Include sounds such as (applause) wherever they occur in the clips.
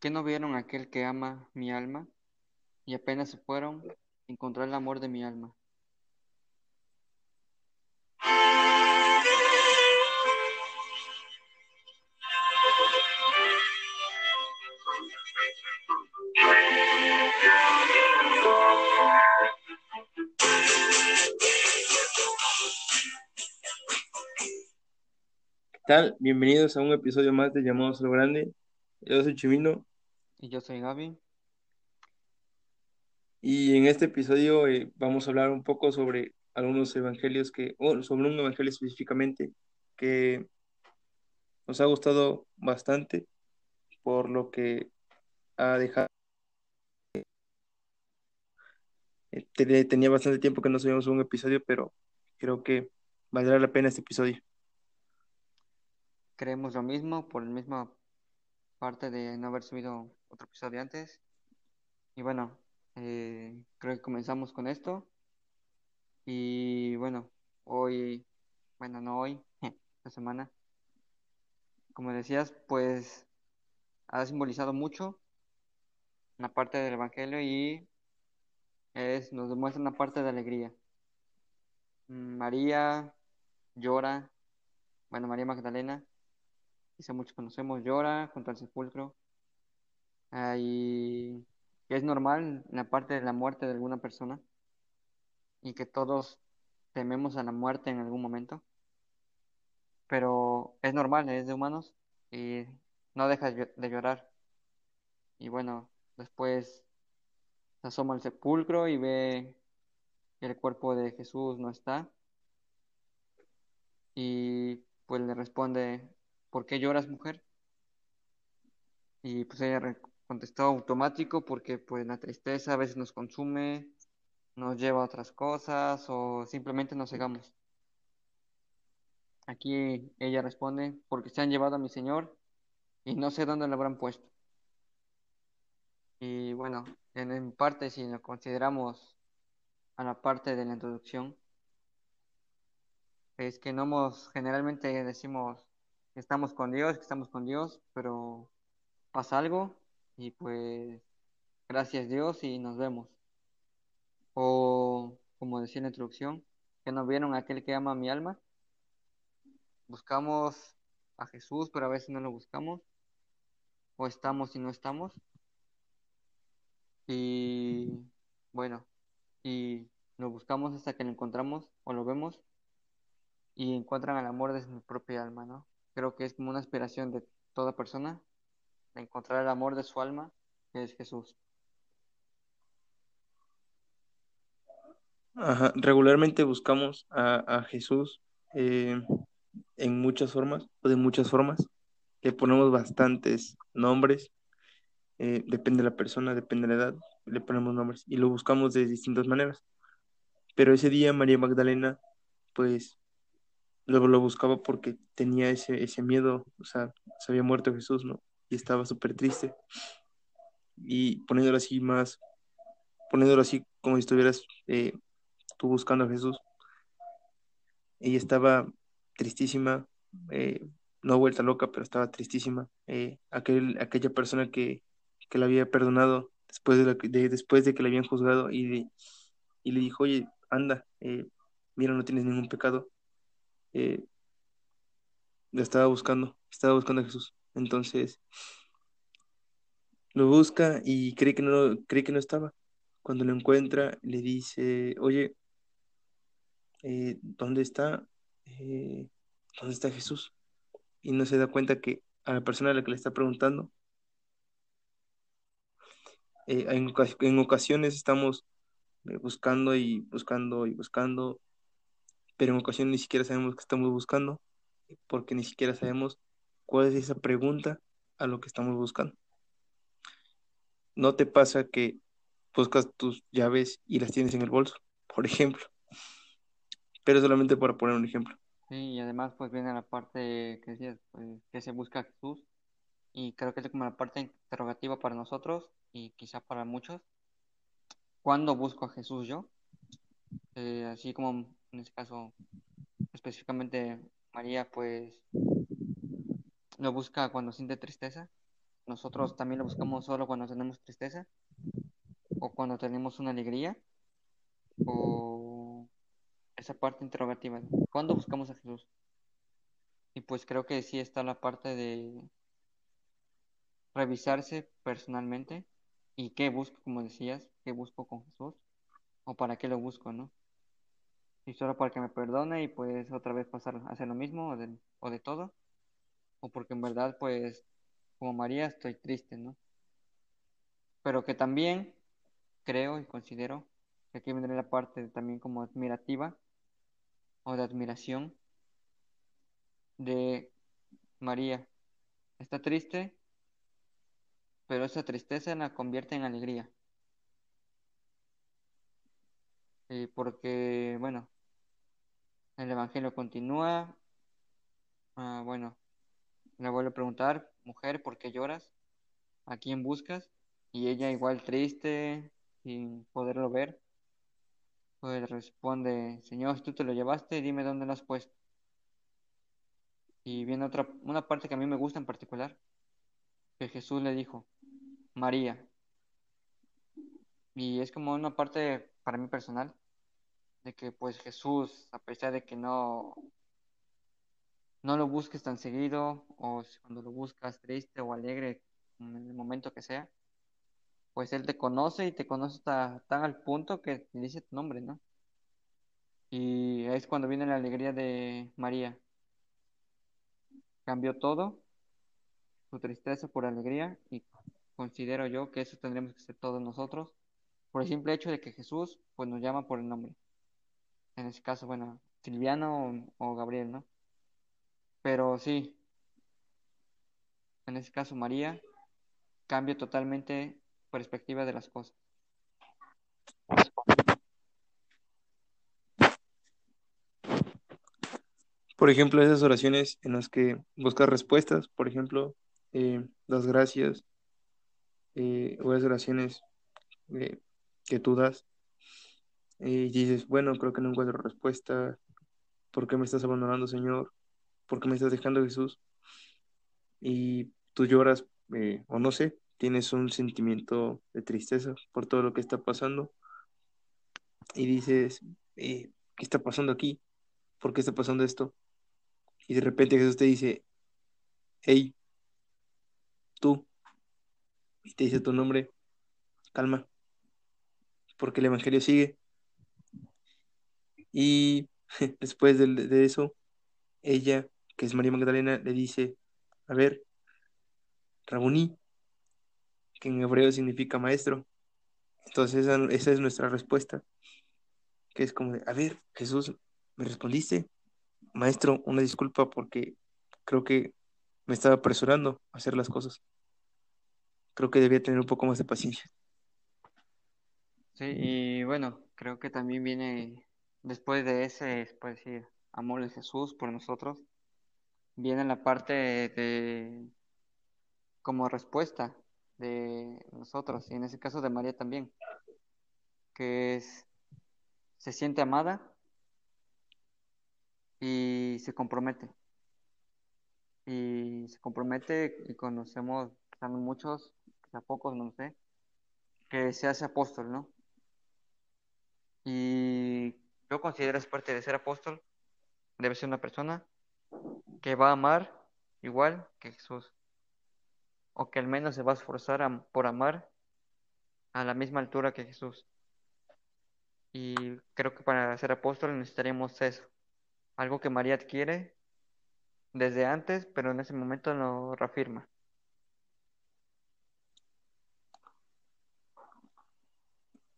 ¿Qué no vieron aquel que ama mi alma? Y apenas se fueron, encontró el amor de mi alma. ¿Qué tal? Bienvenidos a un episodio más de Llamados a lo Grande. Yo soy Chimino Y yo soy Gaby. y en este episodio eh, vamos a hablar un poco sobre algunos evangelios que, o sobre un evangelio específicamente que nos ha gustado bastante por lo que ha dejado. eh, te- Tenía bastante tiempo que no subíamos un episodio, pero creo que valdrá la pena este episodio. Creemos lo mismo por la misma parte de no haber subido otro episodio antes. Y bueno, eh, creo que comenzamos con esto. Y bueno, hoy, bueno, no hoy, (laughs) esta semana, como decías, pues ha simbolizado mucho una parte del Evangelio y es, nos demuestra una parte de alegría. Mm, María llora, bueno, María Magdalena, quizá muchos conocemos, llora junto al sepulcro. Ah, y es normal la parte de la muerte de alguna persona y que todos tememos a la muerte en algún momento, pero es normal, es de humanos y no deja de de llorar. Y bueno, después se asoma al sepulcro y ve que el cuerpo de Jesús no está y pues le responde, ¿por qué lloras, mujer? Y pues ella contestó automático porque pues la tristeza a veces nos consume, nos lleva a otras cosas o simplemente nos cegamos. Aquí ella responde, porque se han llevado a mi señor y no sé dónde lo habrán puesto. Y bueno, en, en parte si lo consideramos a la parte de la introducción, es que no hemos, generalmente decimos que estamos con Dios, que estamos con Dios, pero pasa algo y pues gracias Dios y nos vemos. O como decía en la introducción, que no vieron aquel que ama mi alma. Buscamos a Jesús, pero a veces no lo buscamos. O estamos y no estamos. Y bueno, y lo buscamos hasta que lo encontramos o lo vemos y encuentran el amor de su propia alma, ¿no? Creo que es como una aspiración de toda persona, encontrar el amor de su alma, que es Jesús. Ajá, Regularmente buscamos a, Jesús eh, en muchas formas o de muchas formas. Le ponemos bastantes nombres, eh, depende de la persona, depende de la edad, le ponemos nombres y lo buscamos de distintas maneras. Pero ese día María Magdalena, pues, luego lo buscaba porque tenía ese, ese miedo, o sea, se había muerto Jesús, ¿no? Y estaba súper triste. Y poniéndolo así más, poniéndolo así como si estuvieras eh, tú buscando a Jesús, ella estaba tristísima, eh, no vuelta loca, pero estaba tristísima. Eh, aquel, aquella persona que, que la había perdonado después de, la después de que la habían juzgado y, y le dijo, oye, anda, mira, no tienes ningún pecado. La estaba buscando, estaba buscando a Jesús. Entonces lo busca y cree que no, cree que no estaba. Cuando lo encuentra, le dice, oye, eh, ¿dónde está? Eh, ¿dónde está Jesús? y no se da cuenta que a la persona a la que le está preguntando, eh, en, en ocasiones estamos buscando y buscando y buscando, pero en ocasiones ni siquiera sabemos qué estamos buscando, porque ni siquiera sabemos cuál es esa pregunta a lo que estamos buscando. ¿No te pasa que buscas tus llaves y las tienes en el bolso, por ejemplo? Pero solamente para poner un ejemplo. Sí, y además pues viene la parte que decías, pues, que se busca Jesús y creo que es como la parte interrogativa para nosotros y quizá para muchos. ¿Cuándo busco a Jesús yo? Eh, así como en este caso específicamente María pues lo busca cuando siente tristeza, nosotros también lo buscamos solo cuando tenemos tristeza o cuando tenemos una alegría o esa parte interrogativa. ¿Cuándo buscamos a Jesús? Y pues creo que sí está la parte de revisarse personalmente y qué busco, como decías, qué busco con Jesús o para qué lo busco, ¿no? Y solo para que me perdone y pues otra vez pasar a hacer lo mismo o de, o de todo, o porque en verdad pues como María estoy triste, ¿no? Pero que también creo y considero que aquí vendrá la parte también como admirativa o de admiración de María. Está triste, pero esa tristeza la convierte en alegría. Eh, porque, bueno, el Evangelio continúa. Ah, bueno, le vuelvo a preguntar, mujer, ¿por qué lloras? ¿A quién buscas? Y ella igual triste, sin poderlo ver, pues responde, Señor, si tú te lo llevaste, dime dónde lo has puesto. Y viene otra, una parte que a mí me gusta en particular, que Jesús le dijo, María. Y es como una parte para mí personal, de que pues Jesús, a pesar de que no, no lo busques tan seguido, o cuando lo buscas triste o alegre, en el momento que sea, pues Él te conoce y te conoce hasta tan al punto que dice tu nombre, ¿no? Y es cuando viene la alegría de María. Cambió todo, su tristeza por alegría, y considero yo que eso tendremos que ser todos nosotros, por el simple hecho de que Jesús pues nos llama por el nombre. En ese caso, bueno, Silviano o, o Gabriel, ¿no? Pero sí, en ese caso María cambia totalmente perspectiva de las cosas. Por ejemplo, esas oraciones en las que buscas respuestas, por ejemplo, eh, las gracias, eh, o esas oraciones eh, que tú das, y dices, bueno, creo que no encuentro respuesta, ¿por qué me estás abandonando, Señor? ¿Por qué me estás dejando, Jesús? Y tú lloras, o no sé, tienes un sentimiento de tristeza por todo lo que está pasando y dices, ¿qué está pasando aquí? ¿Por qué está pasando esto? Y de repente Jesús te dice, hey, tú, y te dice tu nombre, calma, porque el Evangelio sigue. Y (laughs) después de, de eso, ella, que es María Magdalena, le dice, a ver, Rabuní, que en hebreo significa maestro. Entonces esa, es nuestra respuesta, que es como de, a ver, Jesús, ¿me respondiste? Maestro, una disculpa porque creo que me estaba apresurando a hacer las cosas. Creo que debía tener un poco más de paciencia. Sí, y bueno, creo que también viene después de ese, puede decir, amor de Jesús por nosotros, viene la parte de como respuesta de nosotros, y en ese caso de María también, que es, se siente amada y se compromete. Y se compromete y conocemos a muchos, a pocos, no sé, que se hace apóstol, ¿no? Y yo considero es parte de ser apóstol, debe ser una persona que va a amar igual que Jesús, o que al menos se va a esforzar por amar a la misma altura que Jesús. Y creo que para ser apóstol necesitaríamos eso, algo que María adquiere desde antes, pero en ese momento lo reafirma.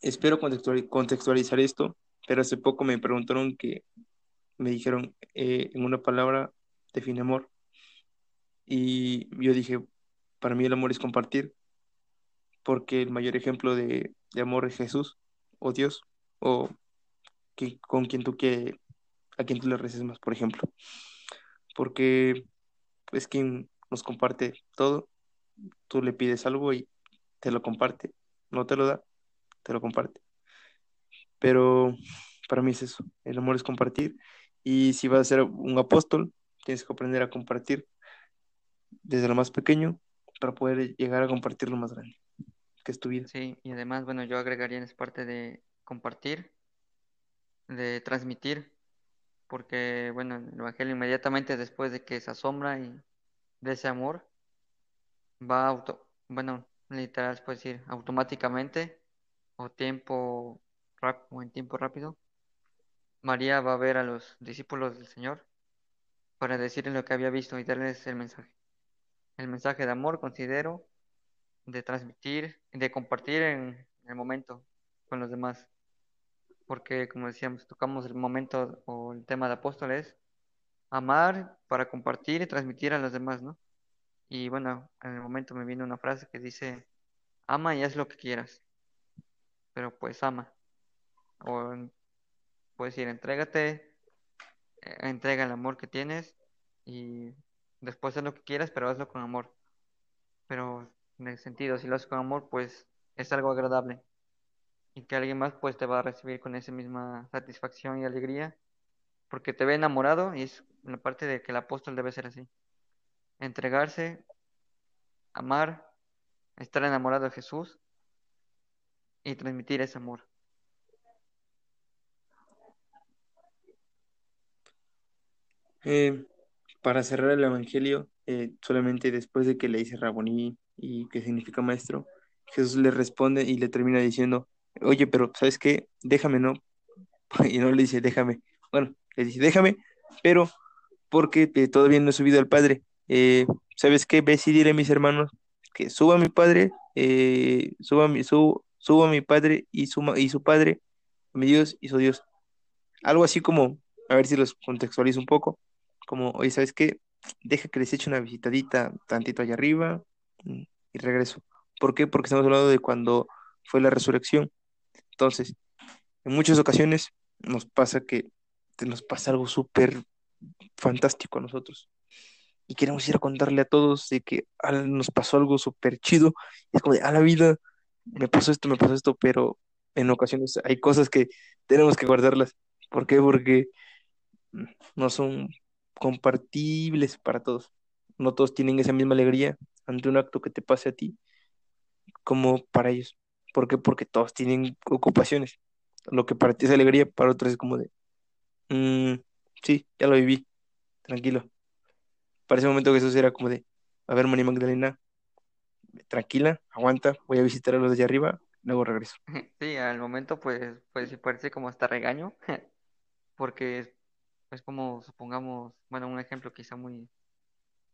Espero contextualizar esto, pero hace poco me preguntaron que me dijeron eh, en una palabra define amor. Y yo dije, para mí el amor es compartir, porque el mayor ejemplo de, de amor es Jesús o Dios, o que, con quien tú que a quien tú le reces más, por ejemplo. Porque es quien nos comparte todo. Tú le pides algo y te lo comparte. No te lo da, te lo comparte. Pero para mí es eso. El amor es compartir. Y si vas a ser un apóstol, tienes que aprender a compartir desde lo más pequeño, para poder llegar a compartir lo más grande, que es tu vida. Sí, y además, bueno, yo agregaría en parte de compartir, de transmitir, porque, bueno, el Evangelio inmediatamente después de que se asombra y de ese amor, va auto, bueno, literal, se puede decir, automáticamente o tiempo o en tiempo rápido, María va a ver a los discípulos del Señor para decirles lo que había visto y darles el mensaje. El mensaje de amor, considero, de transmitir, de compartir en el momento con los demás. Porque, como decíamos, tocamos el momento o el tema de apóstoles, amar para compartir y transmitir a los demás, ¿no? Y bueno, en el momento me vino una frase que dice, ama y haz lo que quieras, pero pues ama. O puedes decir, entrégate, eh, entrega el amor que tienes y después haz lo que quieras, pero hazlo con amor. Pero en el sentido, si lo haces con amor, pues es algo agradable y que alguien más pues te va a recibir con esa misma satisfacción y alegría porque te ve enamorado y es la parte de que el apóstol debe ser así. Entregarse, amar, estar enamorado de Jesús y transmitir ese amor. Eh, para cerrar el Evangelio, eh, solamente después de que le dice Raboní y que significa maestro, Jesús le responde y le termina diciendo, oye, pero ¿sabes qué? Déjame, ¿no? (laughs) Y no le dice, déjame. Bueno, le dice, déjame, pero porque eh, todavía no he subido al Padre. Eh, ¿sabes qué? Ve dile a mis hermanos que suba mi Padre, eh, suba mi, su, suba mi Padre y su, ma- y su Padre, mi Dios y su Dios. Algo así como, a ver si los contextualizo un poco, como, oye, ¿sabes qué? Deja que les eche una visitadita tantito allá arriba mm, y regreso. ¿Por qué? Porque estamos hablando de cuando fue la resurrección. Entonces, en muchas ocasiones nos pasa que nos pasa algo súper fantástico a nosotros y queremos ir a contarle a todos de que "Ah, nos pasó algo súper chido. Es como de, a la vida, me pasó esto, me pasó esto, pero en ocasiones hay cosas que tenemos que guardarlas. ¿Por qué? Porque mm, no son compartibles para todos. No todos tienen esa misma alegría ante un acto que te pase a ti como para ellos. ¿Por qué? Porque todos tienen ocupaciones. Lo que para ti es alegría, para otros es como de, "Mm, sí, ya lo viví, tranquilo. Para ese momento Jesús era como de, a ver, María Magdalena, tranquila, aguanta, voy a visitar a los de allá arriba, luego regreso. (laughs) Sí, al momento pues, pues parece como hasta regaño, (laughs) porque es, es como, supongamos, bueno, un ejemplo quizá muy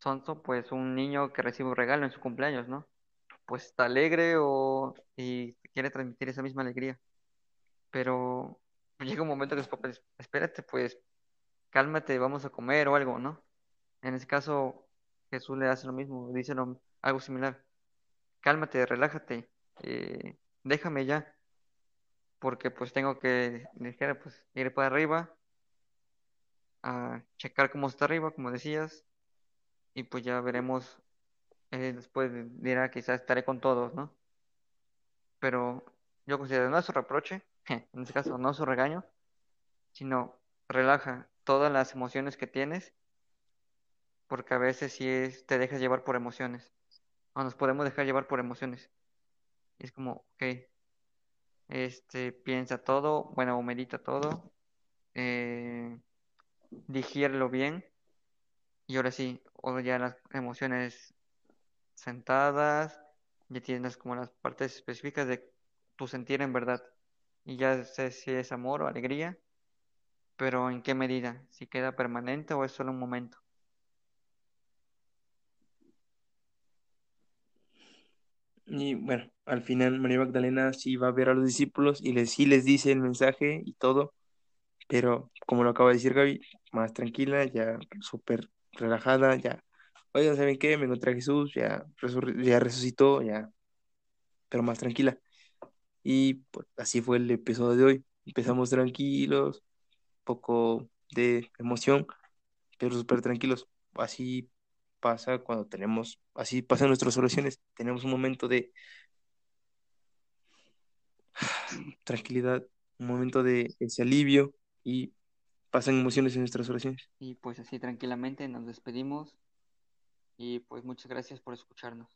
sonso, pues un niño que recibe un regalo en su cumpleaños, ¿no? Pues está alegre o y quiere transmitir esa misma alegría, pero llega un momento que es como, pues, espérate, pues cálmate, vamos a comer o algo, ¿no? En ese caso, Jesús le hace lo mismo, dice algo similar, cálmate, relájate, eh, déjame ya. porque pues tengo que, pues ir para arriba a checar cómo está arriba, como decías, y pues ya veremos, eh, después dirá quizás estaré con todos, ¿no? Pero yo considero no es su reproche, (laughs) en este caso no es su regaño, sino relaja todas las emociones que tienes, porque a veces sí es, te dejas llevar por emociones, o nos podemos dejar llevar por emociones, y es como, ok, este, piensa todo, bueno, medita todo, eh, digiérelo bien. Y ahora sí, o ya las emociones sentadas, ya tienes como las partes específicas de tu sentir en verdad. Y ya sé si es amor o alegría, pero en qué medida, si queda permanente o es solo un momento. Y bueno, al final María Magdalena sí va a ver a los discípulos y les, sí les dice el mensaje y todo, pero como lo acaba de decir Gaby, más tranquila, ya súper relajada, ya, oigan, ¿saben qué? Me encontré a Jesús, ya, resur- ya resucitó, ya, pero más tranquila. Y pues así fue el episodio de hoy. Empezamos tranquilos, poco de emoción, pero súper tranquilos. Así pasa cuando tenemos, así pasan nuestras oraciones. Tenemos un momento de (sighs) tranquilidad, un momento de ese alivio y pasan emociones en nuestras oraciones. Y pues así tranquilamente nos despedimos y pues muchas gracias por escucharnos.